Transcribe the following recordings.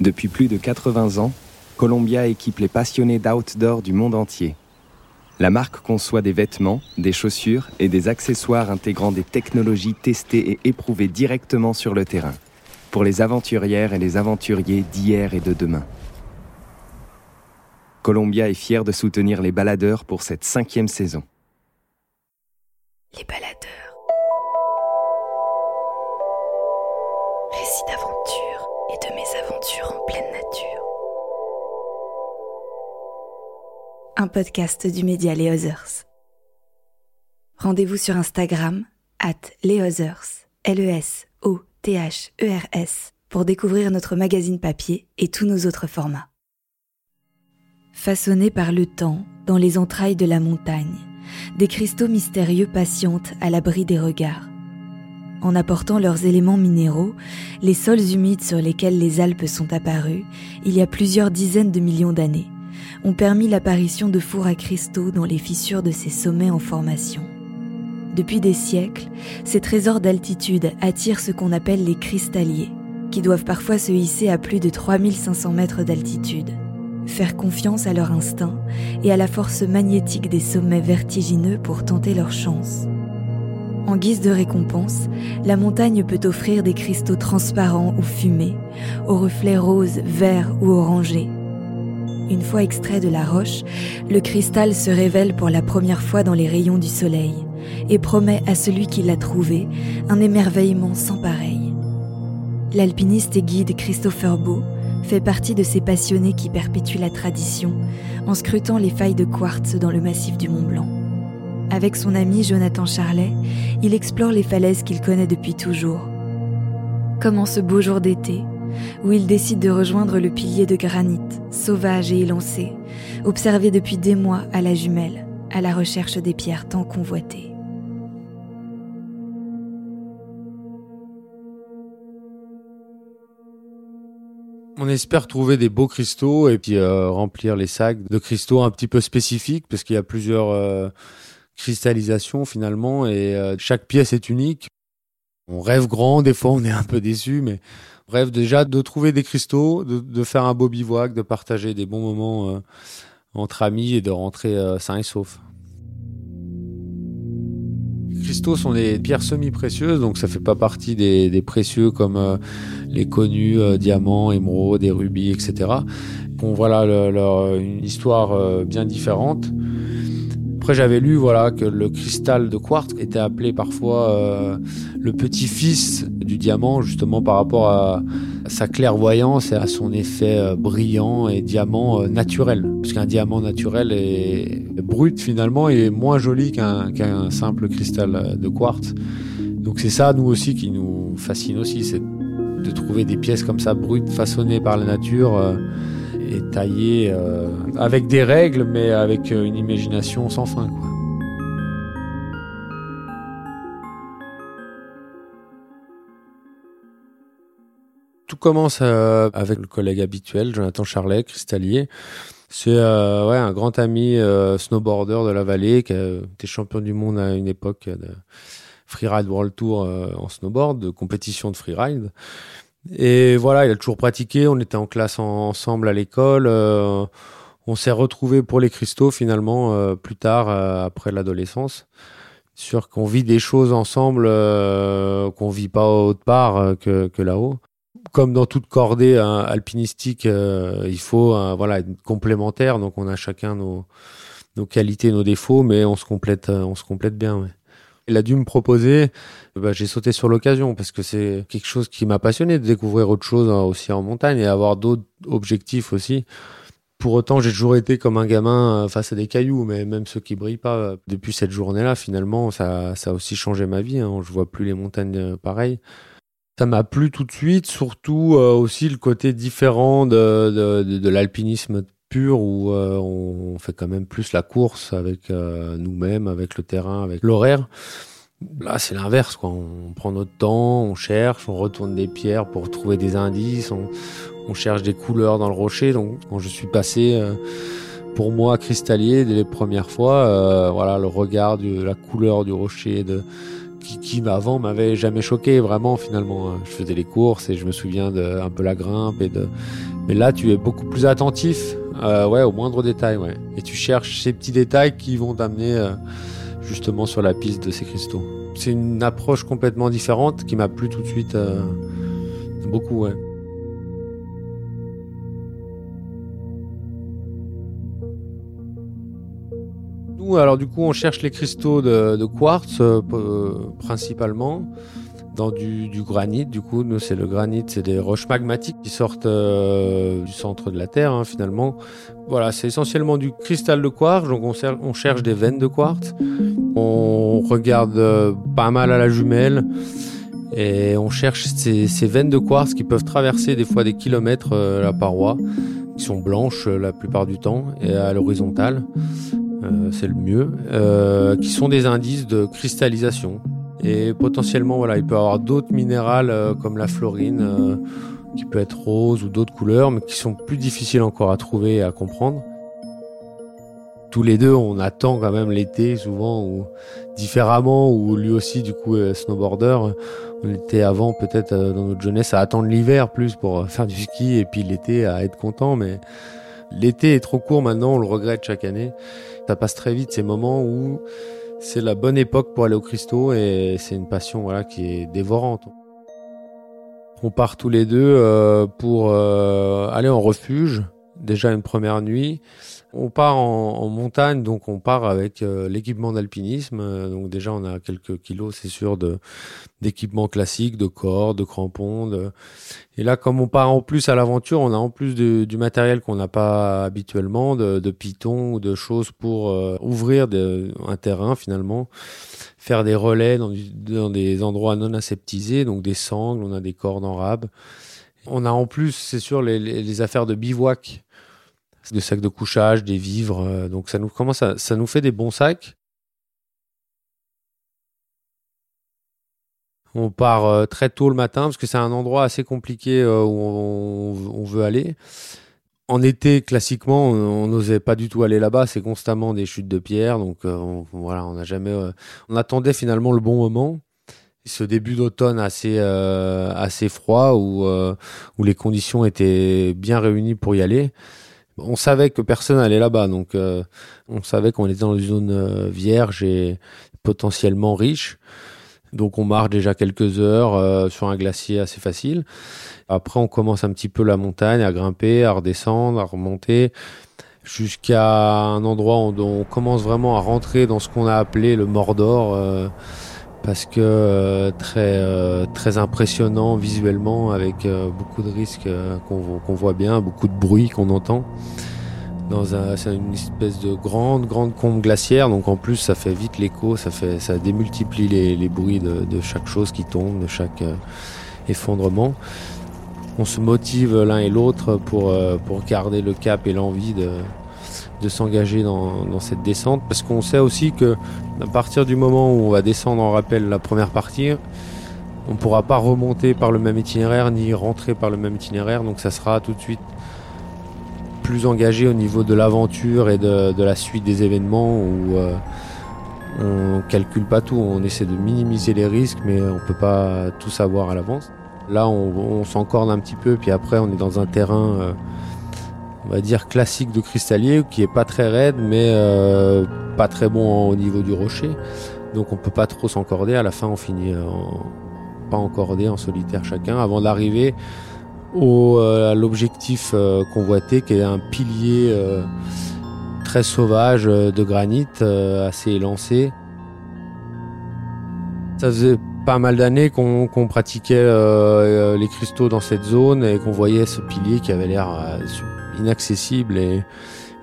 Depuis plus de 80 ans, Columbia équipe les passionnés d'outdoor du monde entier. La marque conçoit des vêtements, des chaussures et des accessoires intégrant des technologies testées et éprouvées directement sur le terrain, pour les aventurières et les aventuriers d'hier et de demain. Columbia est fier de soutenir les baladeurs pour cette cinquième saison. Les baladeurs. Un podcast du média Les Others. Rendez-vous sur Instagram, at Les Others, L-E-S-O-T-H-E-R-S, pour découvrir notre magazine papier et tous nos autres formats. Façonnés par le temps dans les entrailles de la montagne, des cristaux mystérieux patientent à l'abri des regards. En apportant leurs éléments minéraux, les sols humides sur lesquels les Alpes sont apparues, il y a plusieurs dizaines de millions d'années, ont permis l'apparition de fours à cristaux dans les fissures de ces sommets en formation. Depuis des siècles, ces trésors d'altitude attirent ce qu'on appelle les cristalliers, qui doivent parfois se hisser à plus de 3500 mètres d'altitude faire confiance à leur instinct et à la force magnétique des sommets vertigineux pour tenter leur chance. En guise de récompense, la montagne peut offrir des cristaux transparents ou fumés, aux reflets roses, verts ou orangés. Une fois extrait de la roche, le cristal se révèle pour la première fois dans les rayons du soleil et promet à celui qui l'a trouvé un émerveillement sans pareil. L'alpiniste et guide Christopher Beau fait partie de ces passionnés qui perpétuent la tradition en scrutant les failles de quartz dans le massif du Mont Blanc. Avec son ami Jonathan Charlet, il explore les falaises qu'il connaît depuis toujours. Comme en ce beau jour d'été, où il décide de rejoindre le pilier de granit, sauvage et élancé, observé depuis des mois à la jumelle, à la recherche des pierres tant convoitées. On espère trouver des beaux cristaux et puis euh, remplir les sacs de cristaux un petit peu spécifiques parce qu'il y a plusieurs euh, cristallisations finalement et euh, chaque pièce est unique. On rêve grand, des fois on est un peu déçu, mais rêve déjà de trouver des cristaux, de, faire un beau bivouac, de partager des bons moments entre amis et de rentrer sains et saufs. Les cristaux sont des pierres semi-précieuses, donc ça fait pas partie des, précieux comme les connus euh, diamants, émeraudes, des rubis, etc. Bon, voilà leur, une histoire euh, bien différente. Après, j'avais lu voilà que le cristal de quartz était appelé parfois euh, le petit-fils du diamant, justement par rapport à sa clairvoyance et à son effet brillant et diamant naturel. Parce qu'un diamant naturel est brut finalement et moins joli qu'un simple cristal de quartz. Donc c'est ça, nous aussi, qui nous fascine aussi, c'est de trouver des pièces comme ça brutes, façonnées par la nature euh, et taillées euh, avec des règles, mais avec euh, une imagination sans fin. Tout commence avec le collègue habituel, Jonathan Charlet, cristallier. C'est un grand ami snowboarder de la vallée qui été champion du monde à une époque de Freeride World Tour en snowboard, de compétition de freeride. Et voilà, il a toujours pratiqué. On était en classe ensemble à l'école. Euh, on s'est retrouvés pour les cristaux finalement euh, plus tard, euh, après l'adolescence. Sûr qu'on vit des choses ensemble qu'on vit pas autre part que, que là-haut. Comme dans toute cordée hein, alpinistique, il faut voilà être complémentaire. Donc on a chacun nos, nos qualités, nos défauts, mais on se complète, on se complète bien. Ouais. Il a dû me proposer, bah, j'ai sauté sur l'occasion parce que c'est quelque chose qui m'a passionné de découvrir autre chose hein, aussi en montagne et avoir d'autres objectifs aussi. Pour autant, j'ai toujours été comme un gamin euh, face à des cailloux, mais même ceux qui brillent pas. Euh, depuis cette journée-là, finalement, ça, a aussi changé ma vie. Hein. Je vois plus les montagnes euh, pareilles. Ça m'a plu tout de suite, surtout aussi le côté différent de, de, l'alpinisme pur où on fait quand même plus la course avec nous-mêmes, avec le terrain, avec l'horaire. Là, c'est l'inverse, quoi. On prend notre temps, on cherche, on retourne des pierres pour trouver des indices, on, cherche des couleurs dans le rocher. Donc, quand je suis passé, euh, pour moi, cristallier dès les premières fois, euh, voilà, le regard de la couleur du rocher, de qui, qui avant m'avait jamais choqué vraiment finalement. Hein. Je faisais les courses et je me souviens de un peu la grimpe et de. Mais là, tu es beaucoup plus attentif, euh, ouais, aux moindres détails, ouais. Et tu cherches ces petits détails qui vont t'amener euh, justement sur la piste de ces cristaux. C'est une approche complètement différente qui m'a plu tout de suite euh, beaucoup, ouais. alors du coup, on cherche les cristaux de, quartz principalement dans du, granit. Du coup, nous, c'est le granit, c'est des roches magmatiques qui sortent euh, du centre de la Terre, hein, finalement. Voilà, c'est essentiellement du cristal de quartz. Donc, on, cherche des veines de quartz. On regarde pas mal à la jumelle. Et on cherche ces, veines de quartz qui peuvent traverser des fois des kilomètres la paroi, qui sont blanches la plupart du temps, et à l'horizontale. Euh, c'est le mieux, euh, qui sont des indices de cristallisation. Et potentiellement, voilà, il peut y avoir d'autres minérales euh, comme la fluorine, qui peut être rose ou d'autres couleurs, mais qui sont plus difficiles encore à trouver et à comprendre. Tous les deux, on attend quand même l'été souvent, ou différemment, ou lui aussi, du coup, snowboarder. On était avant, peut-être dans notre jeunesse, à attendre l'hiver plus pour faire du ski, et puis l'été à être content, mais l'été est trop court maintenant, on le regrette chaque année. Ça passe très vite ces moments où c'est la bonne époque pour aller au cristaux et c'est une passion voilà qui est dévorante. On part tous les deux euh, pour euh, aller en refuge, déjà une première nuit. On part en, montagne, donc on part avec euh, l'équipement d'alpinisme. donc déjà, on a quelques kilos, c'est sûr, de d'équipement classique, de cordes, de crampons. Et là, comme on part en plus à l'aventure, on a en plus du matériel qu'on n'a pas habituellement, de, de pitons ou de choses pour euh, ouvrir un terrain finalement, faire des relais dans, des endroits non aseptisés, donc des sangles, on a des cordes en rab. On a en plus, c'est sûr, les affaires de bivouac de sacs de couchage, des vivres. Euh, donc ça nous commence ça nous fait des bons sacs? On part euh, très tôt le matin parce que c'est un endroit assez compliqué euh, où on, veut aller. En été, classiquement, on n'osait pas du tout aller là-bas. C'est constamment des chutes de pierre. Donc voilà, on n'a jamais. on attendait finalement le bon moment. Ce début d'automne assez assez froid où où les conditions étaient bien réunies pour y aller on savait que personne allait là-bas, donc euh, on savait qu'on était dans une zone euh, vierge et potentiellement riche. Donc on marche déjà quelques heures euh, sur un glacier assez facile. Après on commence un petit peu la montagne, à grimper, à redescendre, à remonter, jusqu'à un endroit où on commence vraiment à rentrer dans ce qu'on a appelé le Mordor parce que euh, très euh, très impressionnant visuellement avec euh, beaucoup de risques qu'on voit bien, beaucoup de bruit qu'on entend. Dans c'est une espèce de grande grande combe glaciaire, donc en plus ça fait vite l'écho, ça fait ça démultiplie les, les bruits de, de, chaque chose qui tombe, de chaque effondrement. On se motive l'un et l'autre pour pour garder le cap et l'envie de de s'engager dans, cette descente parce qu'on sait aussi que à partir du moment où on va descendre en rappel la première partie, on ne pourra pas remonter par le même itinéraire ni rentrer par le même itinéraire donc ça sera tout de suite plus engagé au niveau de l'aventure et de, la suite des événements où euh, on calcule pas tout, on essaie de minimiser les risques mais on peut pas tout savoir à l'avance. Là on, on s'encorde un petit peu puis après on est dans un terrain euh, on va dire classique de cristallier qui est pas très raide mais euh, pas très bon au niveau du rocher. Donc on peut pas trop s'encorder. À la fin on finit en, pas encordé en solitaire chacun avant d'arriver au euh, à l'objectif euh, convoité qui est un pilier très sauvage de granit assez élancé. Ça faisait pas mal d'années qu'on pratiquait les cristaux dans cette zone et qu'on voyait ce pilier qui avait l'air inaccessible et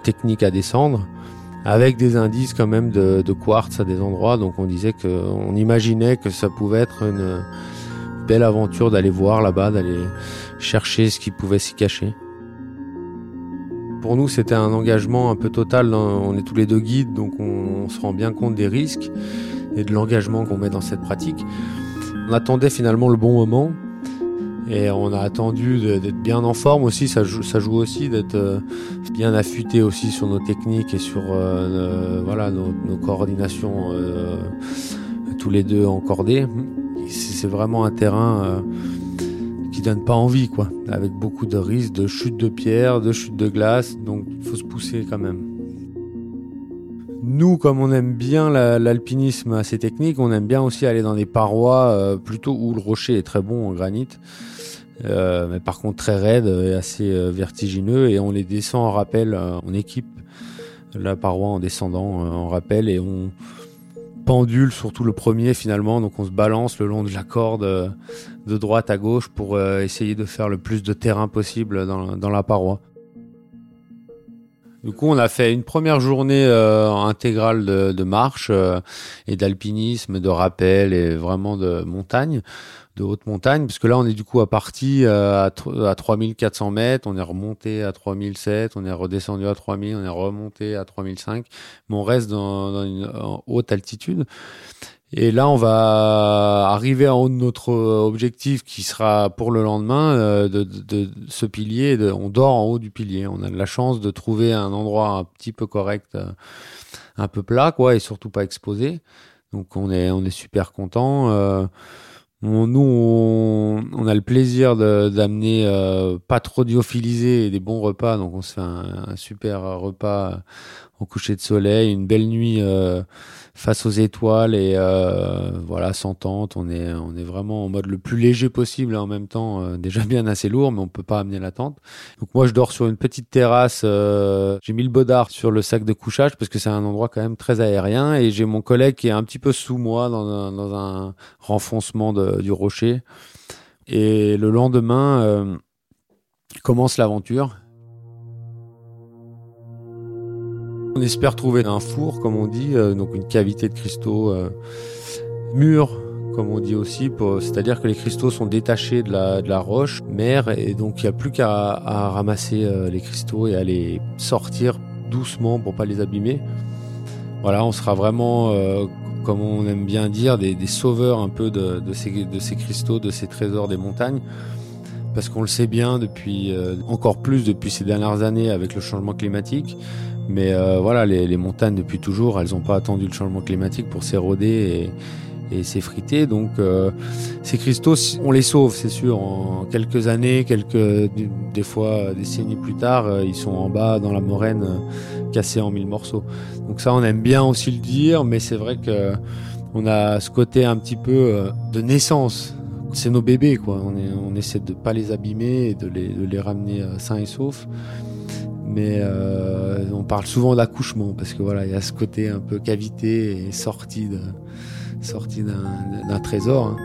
technique à descendre, avec des indices quand même de, quartz à des endroits. Donc on disait que, on imaginait que ça pouvait être une belle aventure d'aller voir là-bas, d'aller chercher ce qui pouvait s'y cacher. Pour nous, c'était un engagement un peu total. On est tous les deux guides, donc on, se rend bien compte des risques et de l'engagement qu'on met dans cette pratique. On attendait finalement le bon moment et on a attendu d'être bien en forme aussi, ça joue, ça joue aussi d'être euh, bien affûté aussi sur nos techniques et sur euh, voilà nos, nos coordinations, euh, tous les deux encordés. C'est vraiment un terrain qui donne pas envie, quoi, avec beaucoup de risques de chute de pierre, de chute de glace, donc il faut se pousser quand même. Nous, comme on aime bien l'alpinisme assez technique, on aime bien aussi aller dans des parois euh, plutôt où le rocher est très bon en granit, euh, mais par contre très raide et assez euh, vertigineux, et on les descend en rappel, on équipe la paroi en descendant en rappel et on pendule surtout le premier finalement, donc on se balance le long de la corde de droite à gauche pour essayer de faire le plus de terrain possible dans la paroi. Du coup, on a fait une première journée euh, intégrale de, marche euh, et d'alpinisme, de rappel et vraiment de montagne, de haute montagne, parce que là, on est du coup à partie euh, à, à 3400 mètres, on est remonté à 3007, on est redescendu à 3000, on est remonté à 3005, mais on reste dans, dans une haute altitude. Et là, on va arriver en haut de notre objectif qui sera pour le lendemain euh, de, ce pilier. On dort en haut du pilier. On a de la chance de trouver un endroit un petit peu correct, euh, un peu plat, quoi, et surtout pas exposé. Donc on est on est super content. Euh, nous, on, a le plaisir d'amener pas trop diophilisé et des bons repas. Donc on se fait un super repas au coucher de soleil, une belle nuit face aux étoiles et euh, voilà sans tente on est on est vraiment en mode le plus léger possible en même temps euh, déjà bien assez lourd mais on peut pas amener la tente. Donc moi je dors sur une petite terrasse euh, j'ai mis le bodard sur le sac de couchage parce que c'est un endroit quand même très aérien et j'ai mon collègue qui est un petit peu sous moi dans un, dans un renfoncement de, du rocher. Et le lendemain euh, commence l'aventure On espère trouver un four, comme on dit, euh, donc une cavité de cristaux euh, mûrs, comme on dit aussi, c'est-à-dire que les cristaux sont détachés de la, roche mère et donc il n'y a plus qu'à ramasser euh, les cristaux et à les sortir doucement pour pas les abîmer. Voilà, on sera vraiment, comme on aime bien dire, des, sauveurs un peu de, de, ces, de ces cristaux, de ces trésors des montagnes parce qu'on le sait bien depuis encore plus depuis ces dernières années avec le changement climatique. Mais euh, voilà, les, les, montagnes depuis toujours, elles n'ont pas attendu le changement climatique pour s'éroder et, et s'effriter. Donc euh, ces cristaux, on les sauve, c'est sûr. En quelques années, quelques des fois décennies plus tard, euh, ils sont en bas dans la moraine, euh, cassés en mille morceaux. Donc ça, on aime bien aussi le dire, mais c'est vrai que on a ce côté un petit peu de naissance. C'est nos bébés, quoi. On, est, on essaie de pas les abîmer et de les, de les ramener sains et saufs mais euh, on parle souvent d'accouchement parce que voilà, il y a ce côté un peu cavité et sortie de sortie d'un trésor. Hein.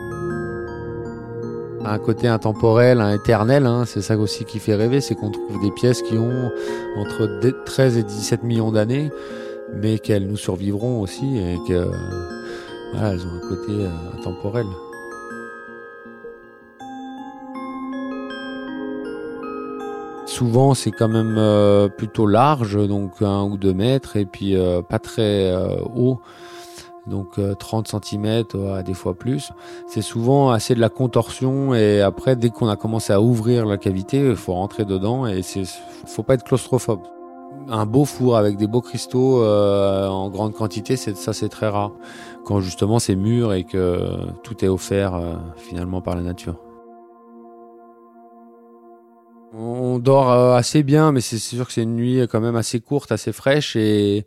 Un côté intemporel, un éternel, hein, c'est ça aussi qui fait rêver, c'est qu'on trouve des pièces qui ont entre 13 et 17 millions d'années, mais qu'elles nous survivront aussi et que voilà, elles ont un côté euh, intemporel. Souvent c'est quand même euh, plutôt large, donc un ou deux mètres, et puis euh, pas très euh, haut, donc 30 cm à des fois plus. C'est souvent assez de la contorsion, et après dès qu'on a commencé à ouvrir la cavité, il faut rentrer dedans, et il faut pas être claustrophobe. Un beau four avec des beaux cristaux en grande quantité, ça c'est très rare. Quand justement c'est mûr et que tout est offert finalement par la nature. On dort euh, assez bien, mais c'est sûr que c'est une nuit quand même assez courte, assez fraîche et,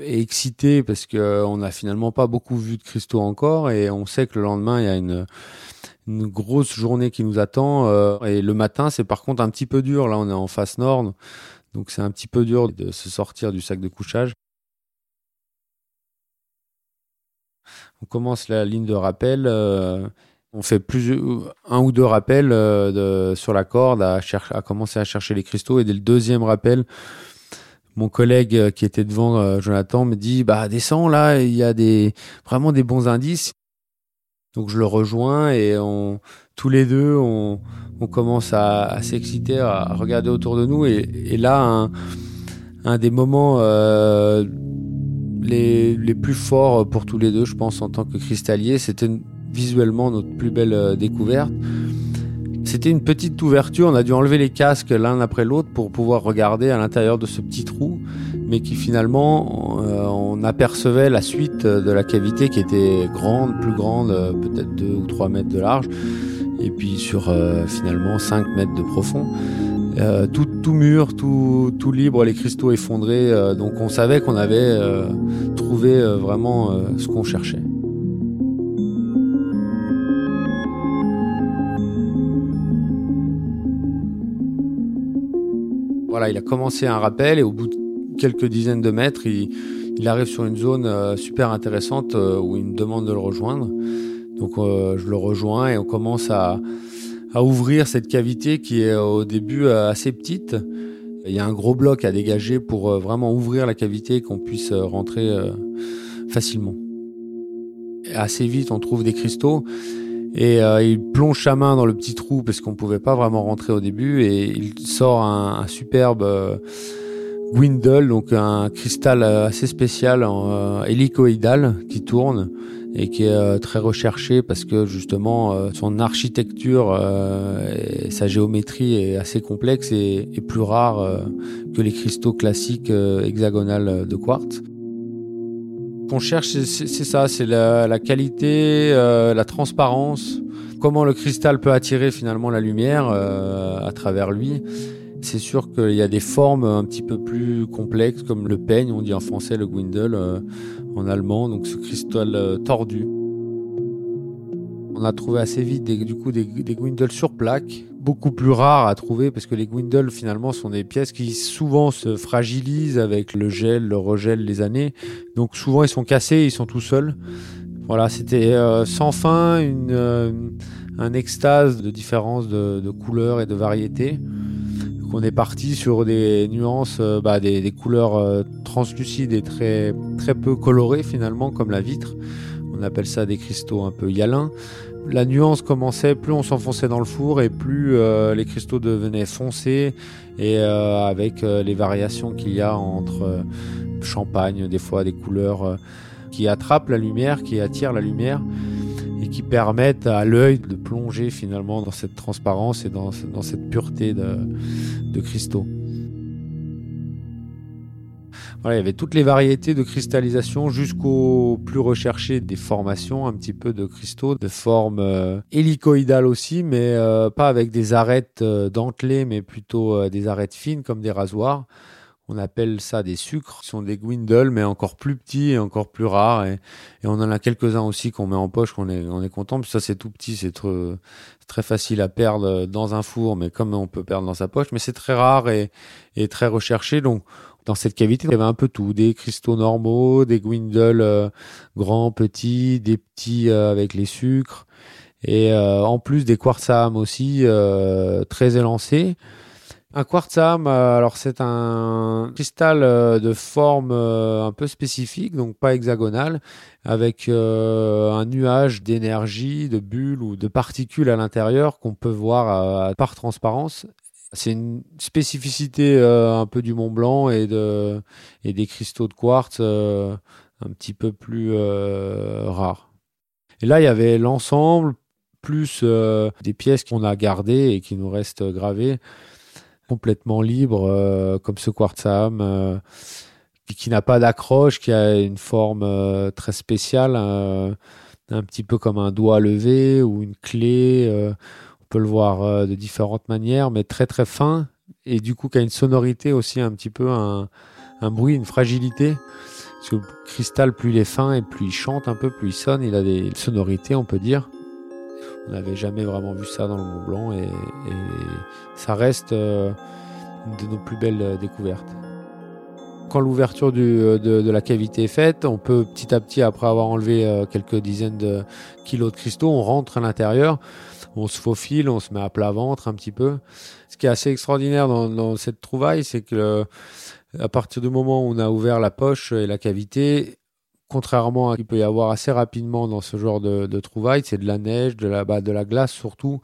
excitée parce que euh, n'a finalement pas beaucoup vu de cristaux encore et on sait que le lendemain il y a une, une grosse journée qui nous attend euh, et le matin c'est par contre un petit peu dur. Là on est en face nord, donc c'est un petit peu dur de se sortir du sac de couchage. On commence la ligne de rappel. On fait plus un ou deux rappels euh, de, sur la corde, à, à commencer à chercher les cristaux. Et dès le deuxième rappel, mon collègue euh, qui était devant euh, Jonathan me dit bah descends là, il y a des vraiment des bons indices. Donc je le rejoins et on tous les deux on, on commence à, à s'exciter, à regarder autour de nous et, et là un, un des moments euh, les, les plus forts pour tous les deux, je pense en tant que cristallier, c'était visuellement notre plus belle euh, découverte. C'était une petite ouverture, on a dû enlever les casques l'un après l'autre pour pouvoir regarder à l'intérieur de ce petit trou. mais qui finalement, euh, on apercevait la suite de la cavité qui était grande, plus grande, euh, peut-être 2 ou 3 mètres de large, et puis sur finalement 5 mètres de profond. tout, tout mûr, tout, tout libre, les cristaux effondrés, donc on savait qu'on avait trouvé vraiment ce qu'on cherchait. Il a commencé un rappel et au bout de quelques dizaines de mètres, il, arrive sur une zone euh, super intéressante euh, où il me demande de le rejoindre. Donc euh, je le rejoins et on commence à, ouvrir cette cavité qui est au début assez petite. Il y a un gros bloc à dégager pour vraiment ouvrir la cavité et qu'on puisse rentrer facilement. assez vite, on trouve des cristaux et euh, il plonge sa main dans le petit trou parce qu'on pouvait pas vraiment rentrer au début et il sort un, superbe euh, Gwindle, donc un cristal euh, assez spécial en hélicoïdal qui tourne et qui est très recherché parce que justement son architecture et sa géométrie est assez complexe et, plus rare que les cristaux classiques hexagonales de quartz qu'on cherche, c'est ça, c'est la, qualité, euh, la transparence, comment le cristal peut attirer finalement la lumière euh, à travers lui. C'est sûr qu'il y a des formes un petit peu plus complexes, comme le peigne, on dit en français le Gwindel euh, en allemand, donc ce cristal tordu. On a trouvé assez vite des, du coup des, des Gwindel sur plaque, beaucoup plus rares à trouver parce que les Gwindel finalement sont des pièces qui souvent se fragilisent avec le gel, le regel, les années. Donc souvent ils sont cassés, ils sont tout seuls. Voilà, c'était euh, sans fin une, euh, un extase de différence de, de, couleurs et de variétés. on est parti sur des nuances, euh, bah, des, des, couleurs translucides et très, très peu colorées finalement comme la vitre. On appelle ça des cristaux un peu hyalins la nuance commençait, plus on s'enfonçait dans le four et plus euh, les cristaux devenaient foncés et euh, avec euh, les variations qu'il y a entre champagne, des fois des couleurs qui attrapent la lumière, qui attirent la lumière et qui permettent à l'œil de plonger finalement dans cette transparence et dans, cette pureté de cristaux il y avait toutes les variétés de cristallisation jusqu'au plus recherché des formations, un petit peu de cristaux de forme euh, hélicoïdale aussi, mais euh, pas avec des arêtes euh, dentelées, mais plutôt des arêtes fines comme des rasoirs. On appelle ça des sucres, ce sont des gwindles, mais encore plus petits et encore plus rares. Et, on en a quelques-uns aussi qu'on met en poche, qu'on est, on est content. ça, c'est tout petit, c'est très facile à perdre dans un four, mais comme on peut perdre dans sa poche. Mais c'est très rare et, et très recherché. Donc, dans cette cavité, il y avait un peu tout, des cristaux normaux, des gwindles euh, grands, petits, des petits euh, avec les sucres, et euh, en plus des quartzam aussi très élancés. Un quartzam, alors c'est un cristal de forme un peu spécifique, donc pas hexagonal, avec un nuage d'énergie, de bulles ou de particules à l'intérieur qu'on peut voir par transparence c'est une spécificité euh, un peu du Mont Blanc et, de, et des cristaux de quartz euh, un petit peu plus euh, rares. Et là, il y avait l'ensemble, plus des pièces qu'on a gardées et qui nous restent gravées, complètement libres, comme ce quartzam, qui n'a pas d'accroche, qui a une forme très spéciale, un petit peu comme un doigt levé ou une clé peut le voir euh, de différentes manières, mais très très fin, et du coup qui a une sonorité aussi un petit peu, un, bruit, une fragilité. Parce que le cristal, plus il est fin et plus il chante un peu, plus il sonne, il a des sonorités, on peut dire. On n'avait jamais vraiment vu ça dans le Mont Blanc et, ça reste euh, une de nos plus belles euh, découvertes. Quand l'ouverture de, de, la cavité est faite, on peut petit à petit, après avoir enlevé quelques dizaines de kilos de cristaux, on rentre à l'intérieur on se faufile, on se met à plat ventre un petit peu. Ce qui est assez extraordinaire dans, cette trouvaille, c'est que à partir du moment où on a ouvert la poche et la cavité, contrairement à ce qu'il peut y avoir assez rapidement dans ce genre de, trouvailles, c'est de la neige, de la, bah, de la glace surtout,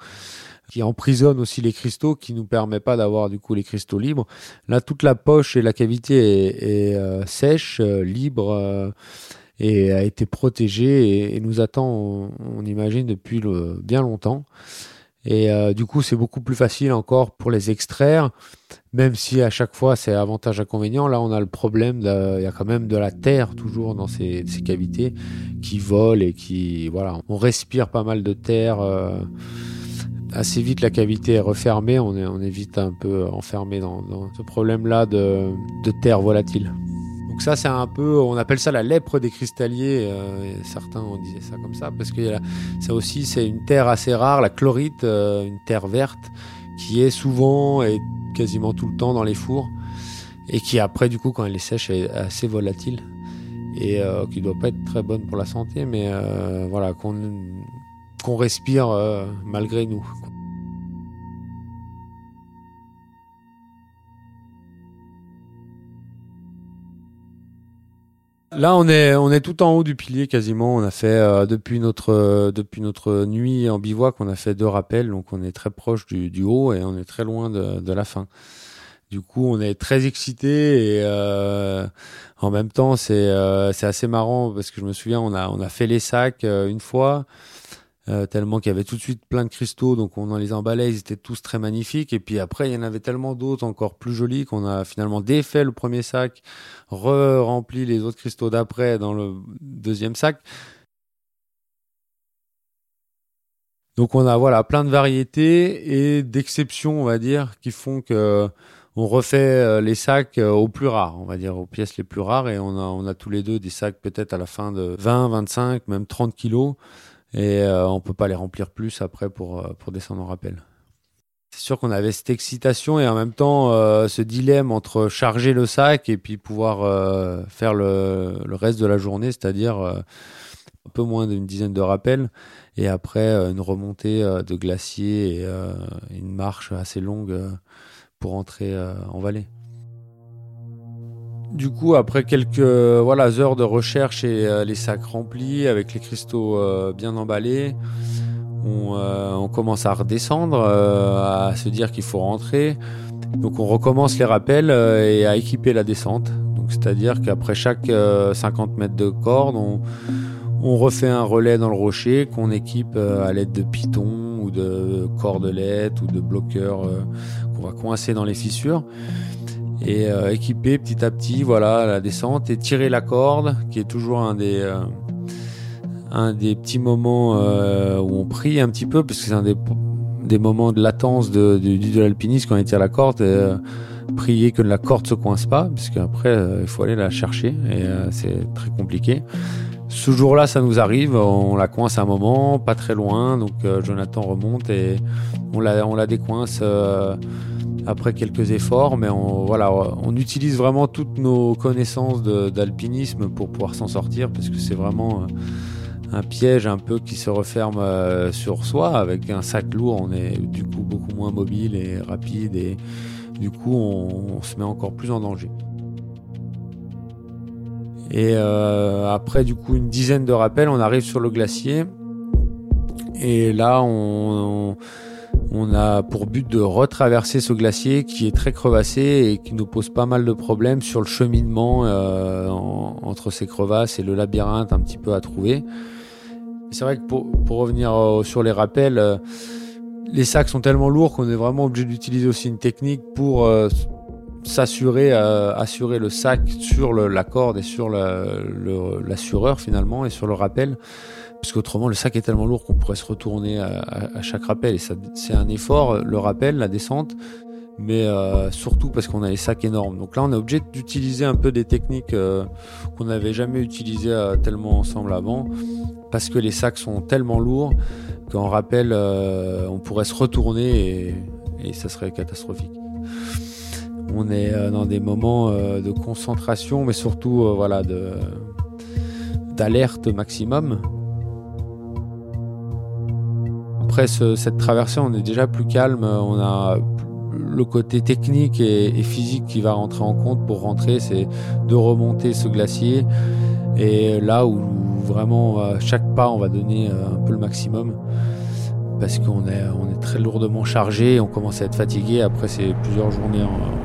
qui emprisonne aussi les cristaux, qui nous permet pas d'avoir du coup les cristaux libres. Là, toute la poche et la cavité est, euh, sèche, euh, libre. Euh, et a été protégé et, nous attend, on, imagine, depuis le, bien longtemps. Et du coup, c'est beaucoup plus facile encore pour les extraire, même si à chaque fois c'est avantage inconvénient. Là, on a le problème, il y a quand même de la terre toujours dans ces, ces, cavités qui vole et qui, voilà, on respire pas mal de terre assez vite la cavité est refermée, on est, on est vite un peu enfermé dans, ce problème-là de, terre volatile. Donc ça, c'est un peu, on appelle ça la lèpre des cristalliers. Euh, certains ont disait ça comme ça parce que ça aussi, c'est une terre assez rare, la chlorite, euh, une terre verte qui est souvent et quasiment tout le temps dans les fours et qui après, du coup, quand elle est sèche, est assez volatile et euh, qui doit pas être très bonne pour la santé, mais voilà qu'on qu'on respire malgré nous. Là, on est, on est tout en haut du pilier quasiment. On a fait euh, depuis notre euh, depuis notre nuit en bivouac, on a fait deux rappels, donc on est très proche du, du haut et on est très loin de, de, la fin. Du coup, on est très excité et euh, en même temps, c'est c'est assez marrant parce que je me souviens, on a on a fait les sacs une fois. Euh, tellement qu'il y avait tout de suite plein de cristaux, donc on en les emballait, ils étaient tous très magnifiques. Et puis après, il y en avait tellement d'autres encore plus jolis qu'on a finalement défait le premier sac, re-rempli les autres cristaux d'après dans le deuxième sac. Donc on a voilà plein de variétés et d'exceptions, on va dire, qui font que on refait euh, les sacs euh, aux plus rares, on va dire aux pièces les plus rares, et on a, on a tous les deux des sacs peut-être à la fin de 20, 25, même 30 kilos et euh, on peut pas les remplir plus après pour, euh, pour descendre en rappel. C'est sûr qu'on avait cette excitation et en même temps euh, ce dilemme entre charger le sac et puis pouvoir faire le, le, reste de la journée, c'est-à-dire un peu moins d'une dizaine de rappels et après une remontée de glacier et une marche assez longue pour entrer en vallée. Du coup, après quelques voilà heures de recherche et euh, les sacs remplis avec les cristaux euh, bien emballés, on, euh, commence à redescendre, à se dire qu'il faut rentrer. Donc on recommence les rappels et à équiper la descente. C'est-à-dire qu'après chaque 50 mètres de corde, on, on, refait un relais dans le rocher qu'on équipe à l'aide de pitons ou de cordelettes ou de bloqueurs qu'on va coincer dans les fissures et euh, équiper petit à petit voilà la descente et tirer la corde qui est toujours un des euh, un des petits moments euh, où on prie un petit peu parce que c'est un des, des moments de latence de, de, de l'alpiniste quand il tire la corde et, prier que la corde se coince pas parce qu'après il faut aller la chercher et c'est très compliqué. Ce jour-là, ça nous arrive, on la coince un moment, pas très loin, donc Jonathan remonte et on la, on la décoince après quelques efforts, mais on, voilà, on utilise vraiment toutes nos connaissances d'alpinisme pour pouvoir s'en sortir, parce que c'est vraiment euh, un piège un peu qui se referme euh, sur soi. Avec un sac lourd, on est du coup beaucoup moins mobile et rapide, et du coup, on, se met encore plus en danger. Et euh, après, du coup, une dizaine de rappels, on arrive sur le glacier. Et là, on on a pour but de retraverser ce glacier qui est très crevassé et qui nous pose pas mal de problèmes sur le cheminement euh, entre ces crevasses et le labyrinthe un petit peu à trouver. C'est vrai que pour, revenir euh, sur les rappels, euh, les sacs sont tellement lourds qu'on est vraiment obligé d'utiliser aussi une technique pour s'assurer, assurer le sac sur la corde et sur l'assureur finalement et sur le rappel parce qu'autrement le sac est tellement lourd qu'on pourrait se retourner à, chaque rappel. Et c'est un effort le rappel la descente. Mais euh, surtout parce qu'on a les sacs énormes. Donc là on est obligé d'utiliser un peu des techniques euh, qu'on n'avait jamais utilisées euh, tellement ensemble avant. Parce que les sacs sont tellement lourds qu'en rappel on pourrait se retourner et, et ça serait catastrophique. On est dans des moments de concentration mais surtout voilà d'alerte maximum après cette traversée, on est déjà plus calme. On a le côté technique et, physique qui va rentrer en compte pour rentrer, c'est de remonter ce glacier. Et là où vraiment à chaque pas, on va donner euh, un peu le maximum parce qu'on est, on est très lourdement chargé, on commence à être fatigué après ces plusieurs journées en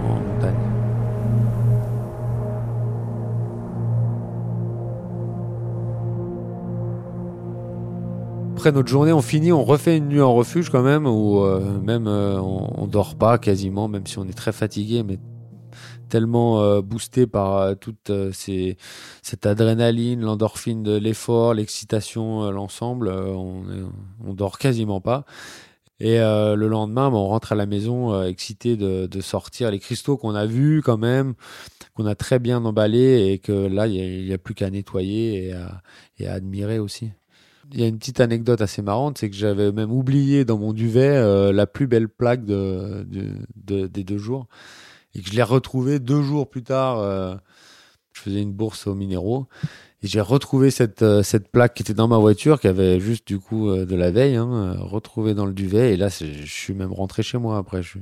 après notre journée, on finit, on refait une nuit en refuge quand même, ou même on, on, dort pas quasiment, même si on est très fatigué, mais tellement boosté par toute cette adrénaline, l'endorphine de l'effort, l'excitation, l'ensemble, on, dort quasiment pas. Et euh, le lendemain, on rentre à la maison euh, excité de, sortir les cristaux qu'on a vus quand même, qu'on a très bien emballés et que là, il n'y a, plus qu'à nettoyer et à, admirer aussi. Il y a une petite anecdote assez marrante, c'est que j'avais même oublié dans mon duvet euh, la plus belle plaque de, de, des deux jours et que je l'ai retrouvée deux jours plus tard. Euh, je faisais une bourse aux minéraux et j'ai retrouvé cette, euh, cette plaque qui était dans ma voiture, qui avait juste du coup euh, de la veille, hein, retrouvée dans le duvet. Et là, je suis même rentré chez moi après. Je,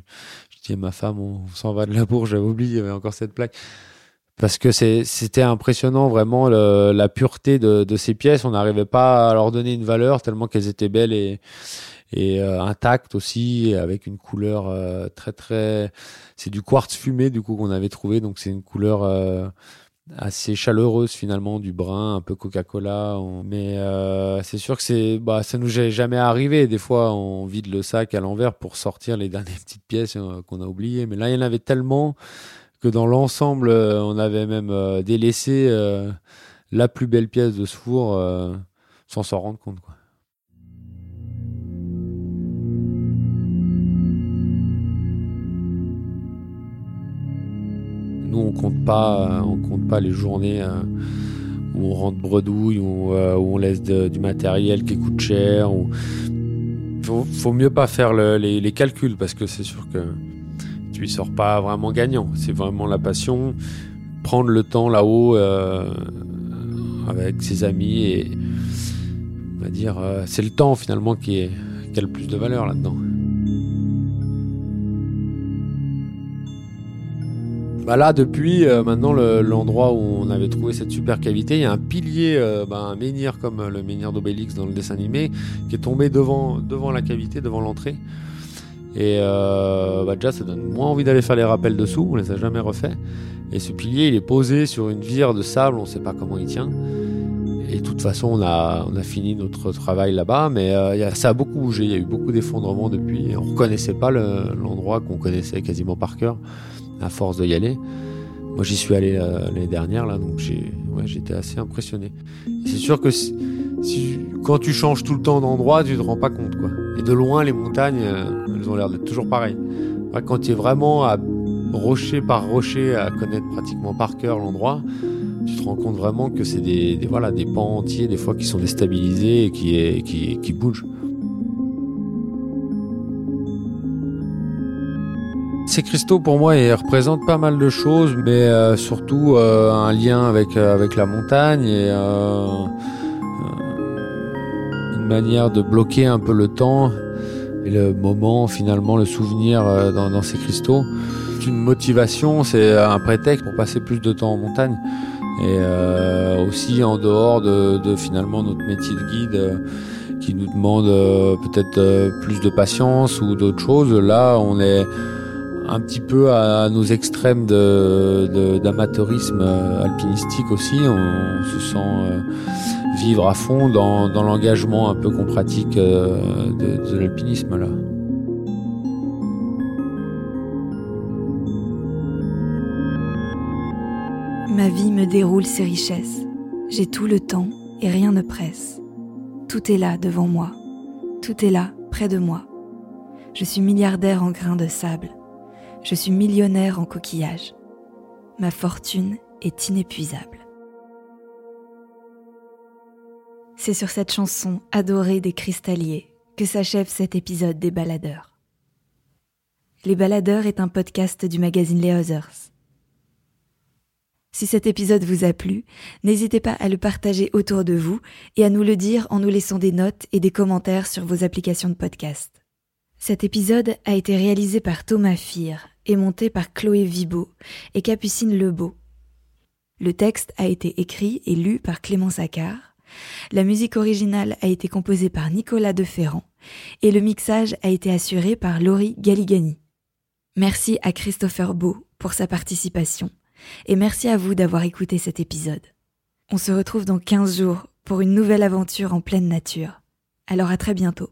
je dis à ma femme, on s'en va de la bourse, j'avais oublié, il y avait encore cette plaque. Parce que c'était impressionnant vraiment le, la pureté de, de, ces pièces. On n'arrivait pas à leur donner une valeur tellement qu'elles étaient belles et, et euh, intactes aussi, avec une couleur euh, très très. C'est du quartz fumé du coup qu'on avait trouvé, donc c'est une couleur assez chaleureuse finalement du brun un peu Coca-Cola mais euh, c'est sûr que c'est bah ça nous est jamais arrivé des fois on vide le sac à l'envers pour sortir les dernières petites pièces euh, qu'on a oubliées mais là il y en avait tellement que dans l'ensemble euh, on avait même délaissé la plus belle pièce de ce four sans s'en rendre compte quoi Nous, on compte pas, on compte pas les journées euh, où on rentre bredouille, où, euh, où on laisse du matériel qui coûte cher. Ou... Faut, faut mieux pas faire les, calculs parce que c'est sûr que tu sors pas vraiment gagnant. C'est vraiment la passion, prendre le temps là-haut euh, avec ses amis et on va dire c'est le temps finalement qui, est, qui a le plus de valeur là-dedans. Bah là, depuis euh, maintenant l'endroit où on avait trouvé cette super cavité, il y a un pilier, euh, bah, un menhir comme le menhir d'Obélix dans le dessin animé, qui est tombé devant, devant la cavité, devant l'entrée. Et euh, bah déjà, ça donne moins envie d'aller faire les rappels dessous, on les a jamais refaits. Et ce pilier, il est posé sur une vire de sable, on ne sait pas comment il tient. Et de toute façon, on a, on a fini notre travail là-bas, mais euh, ça a beaucoup bougé, il y a eu beaucoup d'effondrements depuis. on ne reconnaissait pas l'endroit qu'on connaissait quasiment par cœur à force d'y aller. Moi, j'y suis allé euh, l'année dernière, là, donc j'ai, ouais, j'étais assez impressionné. C'est sûr que si, quand tu changes tout le temps d'endroit, tu te rends pas compte, quoi. Et de loin, les montagnes, euh, elles ont l'air d'être toujours pareilles. quand tu es vraiment à rocher par rocher, à connaître pratiquement par cœur l'endroit, tu te rends compte vraiment que c'est des, voilà, des pans entiers, des fois, qui sont déstabilisés et qui, qui, qui bougent. Ces cristaux, pour moi, ils représentent pas mal de choses, mais euh, surtout euh, un lien avec euh, avec la montagne et une manière de bloquer un peu le temps et le moment, finalement, le souvenir dans, dans ces cristaux. C'est une motivation, c'est un prétexte pour passer plus de temps en montagne et aussi en dehors de, de, finalement notre métier de guide qui nous demande peut-être plus de patience ou d'autres choses. Là, on est un petit peu à nos extrêmes d'amateurisme euh, alpinistique aussi. On, se sent euh, vivre à fond dans, l'engagement un peu qu'on pratique euh, de, de l'alpinisme là. Ma vie me déroule ses richesses. J'ai tout le temps et rien ne presse. Tout est là devant moi. Tout est là près de moi. Je suis milliardaire en grains de sable. Je suis millionnaire en coquillages. Ma fortune est inépuisable. C'est sur cette chanson adorée des cristalliers que s'achève cet épisode des Baladeurs. Les Baladeurs est un podcast du magazine Les Others. Si cet épisode vous a plu, n'hésitez pas à le partager autour de vous et à nous le dire en nous laissant des notes et des commentaires sur vos applications de podcast. Cet épisode a été réalisé par Thomas Fir et monté par Chloé Vibo et Capucine Lebeau. Le texte a été écrit et lu par Clément Saccard. La musique originale a été composée par Nicolas Deferrand et le mixage a été assuré par Laurie Galigani. Merci à Christopher Beau pour sa participation et merci à vous d'avoir écouté cet épisode. On se retrouve dans 15 jours pour une nouvelle aventure en pleine nature. Alors à très bientôt.